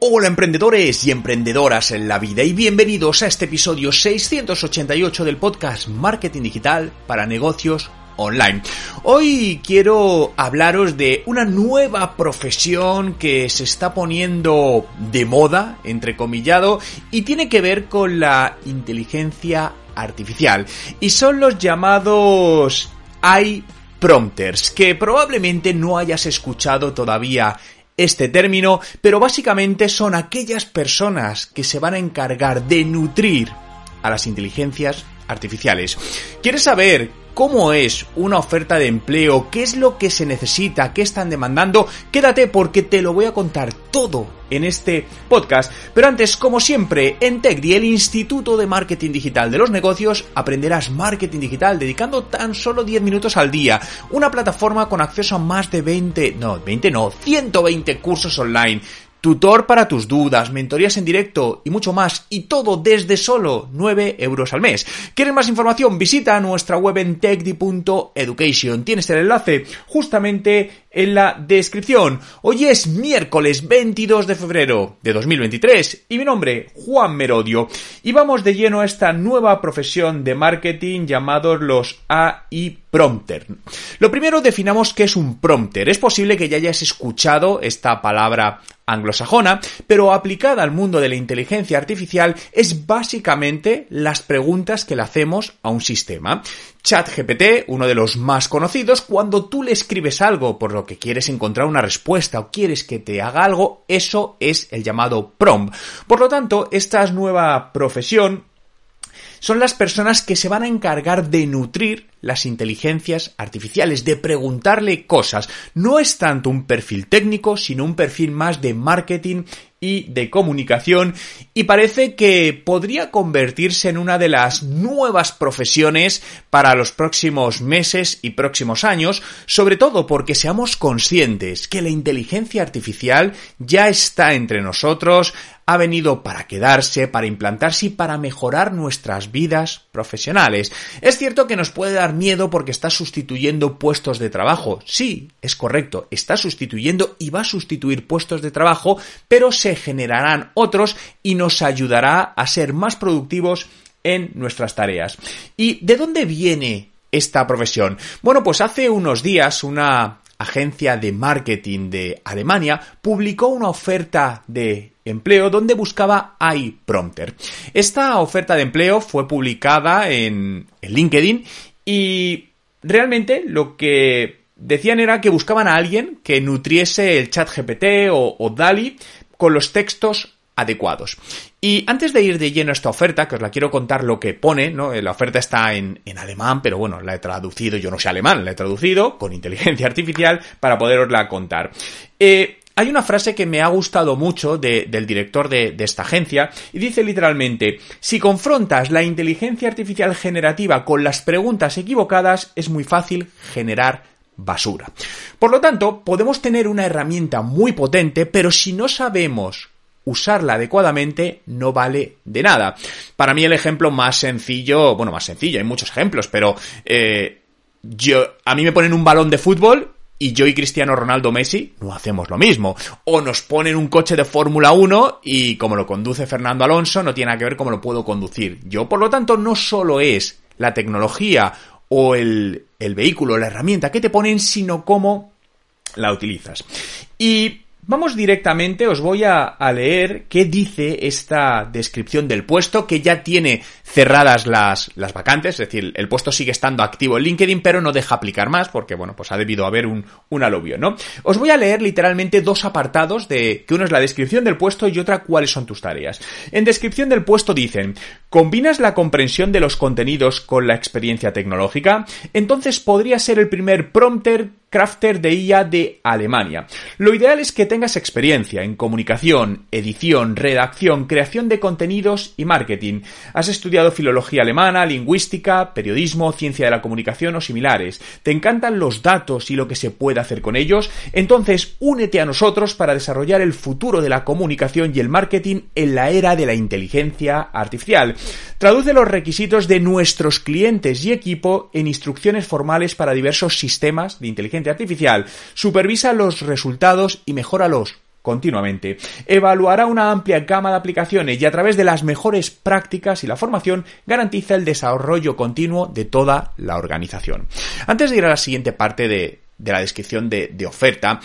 Hola emprendedores y emprendedoras en la vida y bienvenidos a este episodio 688 del podcast Marketing Digital para negocios online. Hoy quiero hablaros de una nueva profesión que se está poniendo de moda, entrecomillado, y tiene que ver con la inteligencia artificial. Y son los llamados iPrompters, que probablemente no hayas escuchado todavía este término, pero básicamente son aquellas personas que se van a encargar de nutrir a las inteligencias artificiales. ¿Quieres saber cómo es una oferta de empleo, qué es lo que se necesita, qué están demandando, quédate porque te lo voy a contar todo en este podcast. Pero antes, como siempre, en TechDi, el Instituto de Marketing Digital de los Negocios, aprenderás marketing digital dedicando tan solo 10 minutos al día. Una plataforma con acceso a más de 20, no, 20 no, 120 cursos online tutor para tus dudas, mentorías en directo y mucho más, y todo desde solo 9 euros al mes. ¿Quieres más información? Visita nuestra web en techdi.education. Tienes el enlace justamente en la descripción. Hoy es miércoles 22 de febrero de 2023 y mi nombre, Juan Merodio. Y vamos de lleno a esta nueva profesión de marketing llamados los AI prompter. Lo primero definamos qué es un prompter. Es posible que ya hayas escuchado esta palabra anglosajona, pero aplicada al mundo de la inteligencia artificial es básicamente las preguntas que le hacemos a un sistema. ChatGPT, uno de los más conocidos, cuando tú le escribes algo por lo que quieres encontrar una respuesta o quieres que te haga algo, eso es el llamado prompt. Por lo tanto, esta nueva profesión son las personas que se van a encargar de nutrir las inteligencias artificiales, de preguntarle cosas. No es tanto un perfil técnico, sino un perfil más de marketing y de comunicación y parece que podría convertirse en una de las nuevas profesiones para los próximos meses y próximos años, sobre todo porque seamos conscientes que la inteligencia artificial ya está entre nosotros, ha venido para quedarse, para implantarse y para mejorar nuestras vidas profesionales. Es cierto que nos puede dar miedo porque está sustituyendo puestos de trabajo. Sí, es correcto, está sustituyendo y va a sustituir puestos de trabajo, pero se generarán otros y nos ayudará a ser más productivos en nuestras tareas. ¿Y de dónde viene esta profesión? Bueno, pues hace unos días una agencia de marketing de Alemania publicó una oferta de empleo donde buscaba iPrompter. Esta oferta de empleo fue publicada en, LinkedIn y realmente lo que decían era que buscaban a alguien que nutriese el chat GPT o, o DALI con los textos adecuados. Y antes de ir de lleno a esta oferta, que os la quiero contar lo que pone, ¿no? La oferta está en, alemán, pero bueno, la he traducido, yo no sé alemán, la he traducido con inteligencia artificial para poderosla contar. Eh, hay una frase que me ha gustado mucho del director de, de, esta agencia y dice literalmente, si confrontas la inteligencia artificial generativa con las preguntas equivocadas, es muy fácil generar basura. Por lo tanto, podemos tener una herramienta muy potente, pero si no sabemos usarla adecuadamente no vale de nada. Para mí el ejemplo más sencillo, bueno, más sencillo, hay muchos ejemplos, pero eh, yo, a mí me ponen un balón de fútbol y yo y Cristiano Ronaldo Messi no hacemos lo mismo. O nos ponen un coche de Fórmula 1 y como lo conduce Fernando Alonso no tiene nada que ver cómo lo puedo conducir yo. Por lo tanto, no solo es la tecnología o el, el vehículo, la herramienta que te ponen, sino cómo la utilizas. Y Vamos directamente, os voy a, leer qué dice esta descripción del puesto, que ya tiene cerradas las, las, vacantes, es decir, el puesto sigue estando activo en LinkedIn, pero no deja aplicar más, porque bueno, pues ha debido haber un, un aluvio, ¿no? Os voy a leer literalmente dos apartados de, que uno es la descripción del puesto y otra cuáles son tus tareas. En descripción del puesto dicen, ¿combinas la comprensión de los contenidos con la experiencia tecnológica? Entonces podría ser el primer prompter crafter de IA de Alemania. Lo ideal es que tengas experiencia en comunicación, edición, redacción, creación de contenidos y marketing. Has estudiado filología alemana, lingüística, periodismo, ciencia de la comunicación o similares. ¿Te encantan los datos y lo que se puede hacer con ellos? Entonces únete a nosotros para desarrollar el futuro de la comunicación y el marketing en la era de la inteligencia artificial. Traduce los requisitos de nuestros clientes y equipo en instrucciones formales para diversos sistemas de inteligencia artificial, supervisa los resultados y mejora los continuamente. Evaluará una amplia gama de aplicaciones y a través de las mejores prácticas y la formación garantiza el desarrollo continuo de toda la organización. Antes de ir a la siguiente parte de, la descripción de, de oferta,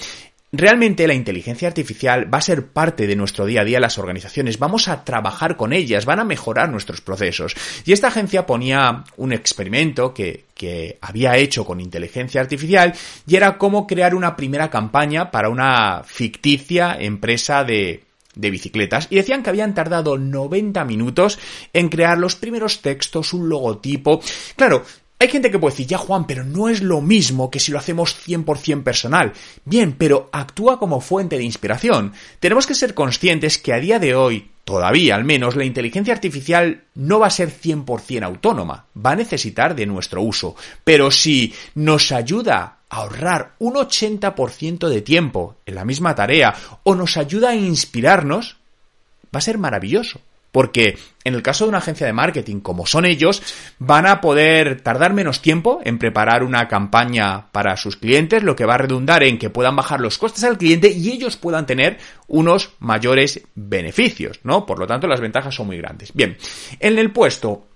Realmente la inteligencia artificial va a ser parte de nuestro día a día las organizaciones, vamos a trabajar con ellas, van a mejorar nuestros procesos. Y esta agencia ponía un experimento que, que había hecho con inteligencia artificial y era cómo crear una primera campaña para una ficticia empresa de, de bicicletas y decían que habían tardado 90 minutos en crear los primeros textos, un logotipo. Claro, hay gente que puede decir, ya Juan, pero no es lo mismo que si lo hacemos 100% personal. Bien, pero actúa como fuente de inspiración. Tenemos que ser conscientes que a día de hoy, todavía al menos, la inteligencia artificial no va a ser 100% autónoma, va a necesitar de nuestro uso. Pero si nos ayuda a ahorrar un 80% de tiempo en la misma tarea o nos ayuda a inspirarnos, va a ser maravilloso porque en el caso de una agencia de marketing como son ellos, van a poder tardar menos tiempo en preparar una campaña para sus clientes, lo que va a redundar en que puedan bajar los costes al cliente y ellos puedan tener unos mayores beneficios, ¿no? Por lo tanto, las ventajas son muy grandes. Bien, en el puesto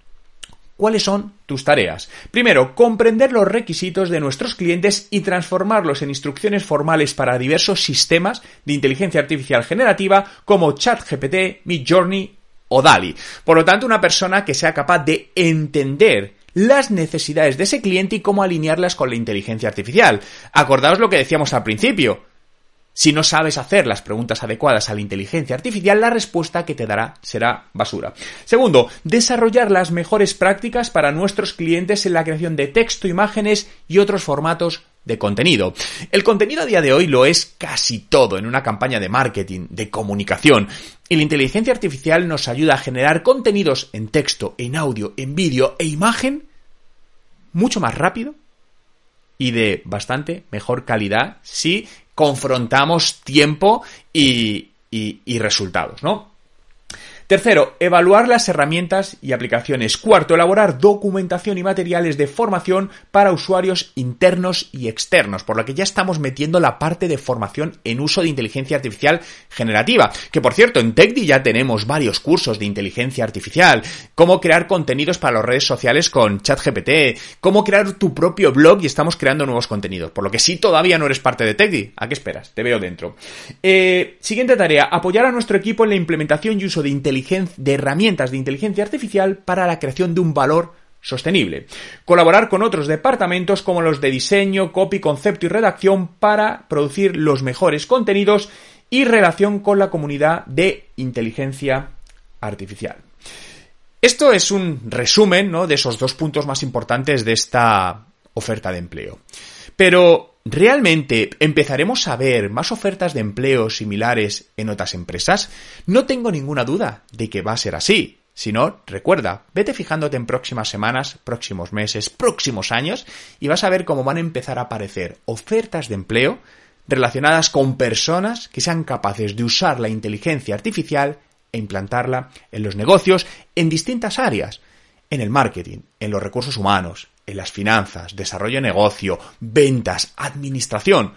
¿Cuáles son tus tareas? Primero, comprender los requisitos de nuestros clientes y transformarlos en instrucciones formales para diversos sistemas de inteligencia artificial generativa como ChatGPT, Midjourney o DALI. Por lo tanto, una persona que sea capaz de entender las necesidades de ese cliente y cómo alinearlas con la inteligencia artificial. Acordaos lo que decíamos al principio. Si no sabes hacer las preguntas adecuadas a la inteligencia artificial, la respuesta que te dará será basura. Segundo, desarrollar las mejores prácticas para nuestros clientes en la creación de texto, imágenes y otros formatos de contenido. El contenido a día de hoy lo es casi todo en una campaña de marketing, de comunicación. Y la inteligencia artificial nos ayuda a generar contenidos en texto, en audio, en vídeo e imagen mucho más rápido y de bastante mejor calidad si confrontamos tiempo y, y resultados, ¿no? Tercero, evaluar las herramientas y aplicaciones. Cuarto, elaborar documentación y materiales de formación para usuarios internos y externos, por lo que ya estamos metiendo la parte de formación en uso de inteligencia artificial generativa. Que por cierto, en TechDi ya tenemos varios cursos de inteligencia artificial, cómo crear contenidos para las redes sociales con ChatGPT, cómo crear tu propio blog y estamos creando nuevos contenidos. Por lo que si todavía no eres parte de TechDi, ¿a qué esperas? Te veo dentro. Eh, siguiente tarea, apoyar a nuestro equipo en la implementación y uso de inteligencia de herramientas de inteligencia artificial para la creación de un valor sostenible. Colaborar con otros departamentos como los de diseño, copy, concepto y redacción para producir los mejores contenidos y relación con la comunidad de inteligencia artificial. Esto es un resumen ¿no? de esos dos puntos más importantes de esta oferta de empleo. Pero ¿Realmente empezaremos a ver más ofertas de empleo similares en otras empresas? No tengo ninguna duda de que va a ser así. Si no, recuerda, vete fijándote en próximas semanas, próximos meses, próximos años y vas a ver cómo van a empezar a aparecer ofertas de empleo relacionadas con personas que sean capaces de usar la inteligencia artificial e implantarla en los negocios en distintas áreas, en el marketing, en los recursos humanos, en las finanzas, desarrollo de negocio, ventas, administración,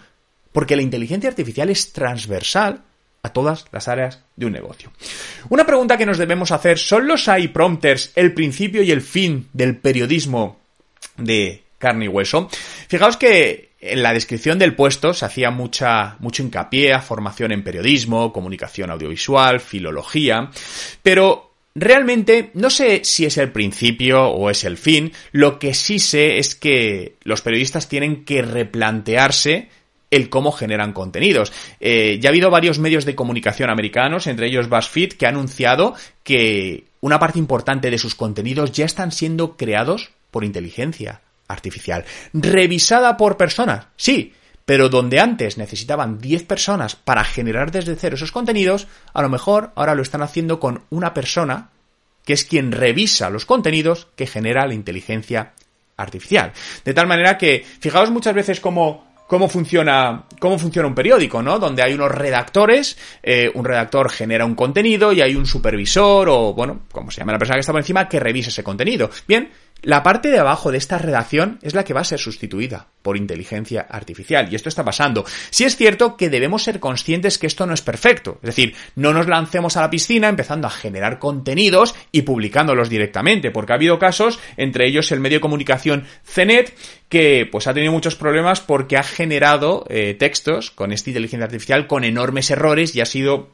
porque la inteligencia artificial es transversal a todas las áreas de un negocio. Una pregunta que nos debemos hacer, ¿son los iPrompters el principio y el fin del periodismo de carne y hueso? Fijaos que en la descripción del puesto se hacía mucha, mucho hincapié a formación en periodismo, comunicación audiovisual, filología, pero Realmente no sé si es el principio o es el fin, lo que sí sé es que los periodistas tienen que replantearse el cómo generan contenidos. Eh, ya ha habido varios medios de comunicación americanos, entre ellos BuzzFeed, que ha anunciado que una parte importante de sus contenidos ya están siendo creados por inteligencia artificial, revisada por personas, sí, pero donde antes necesitaban 10 personas para generar desde cero esos contenidos, a lo mejor ahora lo están haciendo con una persona que es quien revisa los contenidos que genera la inteligencia artificial. De tal manera que, fijaos muchas veces cómo cómo funciona, cómo funciona un periódico, ¿no? Donde hay unos redactores, eh, un redactor genera un contenido y hay un supervisor o, bueno, como se llama la persona que está por encima, que revisa ese contenido. Bien, la parte de abajo de esta redacción es la que va a ser sustituida por inteligencia artificial. Y esto está pasando. Si es cierto que debemos ser conscientes que esto no es perfecto. Es decir, no nos lancemos a la piscina empezando a generar contenidos y publicándolos directamente, porque ha habido casos, entre ellos el medio de comunicación CENET, que pues ha tenido muchos problemas porque ha generado eh, textos con esta inteligencia artificial con enormes errores y ha sido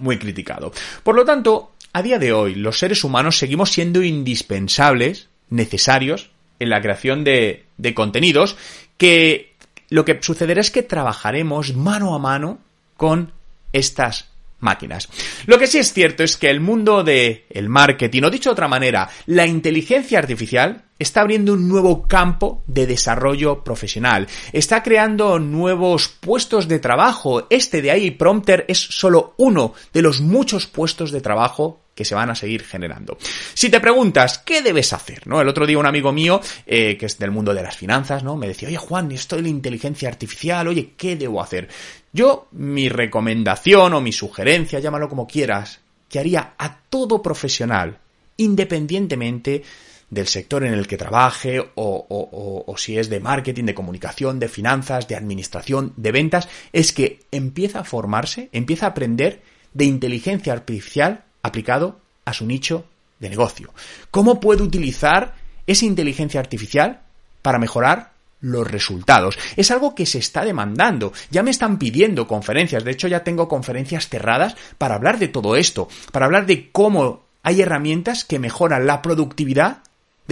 muy criticado. Por lo tanto, a día de hoy, los seres humanos seguimos siendo indispensables necesarios en la creación de, contenidos que lo que sucederá es que trabajaremos mano a mano con estas máquinas. Lo que sí es cierto es que el mundo del el marketing, o dicho de otra manera, la inteligencia artificial está abriendo un nuevo campo de desarrollo profesional. Está creando nuevos puestos de trabajo. Este de ahí Prompter es solo uno de los muchos puestos de trabajo que se van a seguir generando. Si te preguntas, ¿qué debes hacer? ¿No? El otro día un amigo mío, eh, que es del mundo de las finanzas, ¿no? Me decía, oye Juan, estoy en la inteligencia artificial, oye, ¿qué debo hacer? Yo, mi recomendación o mi sugerencia, llámalo como quieras, que haría a todo profesional, independientemente del sector en el que trabaje o, si es de marketing, de comunicación, de finanzas, de administración, de ventas, es que empieza a formarse, empieza a aprender de inteligencia artificial aplicado a su nicho de negocio. ¿Cómo puede utilizar esa inteligencia artificial para mejorar los resultados. Es algo que se está demandando. Ya me están pidiendo conferencias. De hecho, ya tengo conferencias cerradas para hablar de todo esto, para hablar de cómo hay herramientas que mejoran la productividad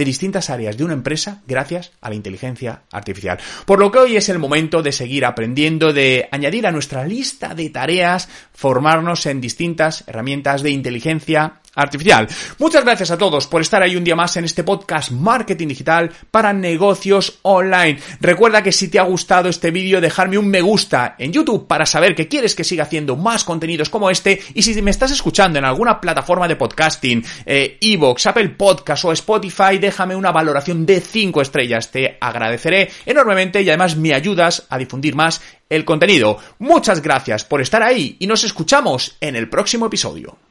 de distintas áreas de una empresa gracias a la inteligencia artificial. Por lo que hoy es el momento de seguir aprendiendo, de añadir a nuestra lista de tareas, formarnos en distintas herramientas de inteligencia artificial. Muchas gracias a todos por estar ahí un día más en este podcast Marketing Digital para negocios online. Recuerda que si te ha gustado este vídeo, dejarme un me gusta en YouTube para saber que quieres que siga haciendo más contenidos como este. Y si me estás escuchando en alguna plataforma de podcasting, eh, Evox, Apple Podcast o Spotify, déjame una valoración de 5 estrellas. Te agradeceré enormemente y además me ayudas a difundir más el contenido. Muchas gracias por estar ahí y nos escuchamos en el próximo episodio.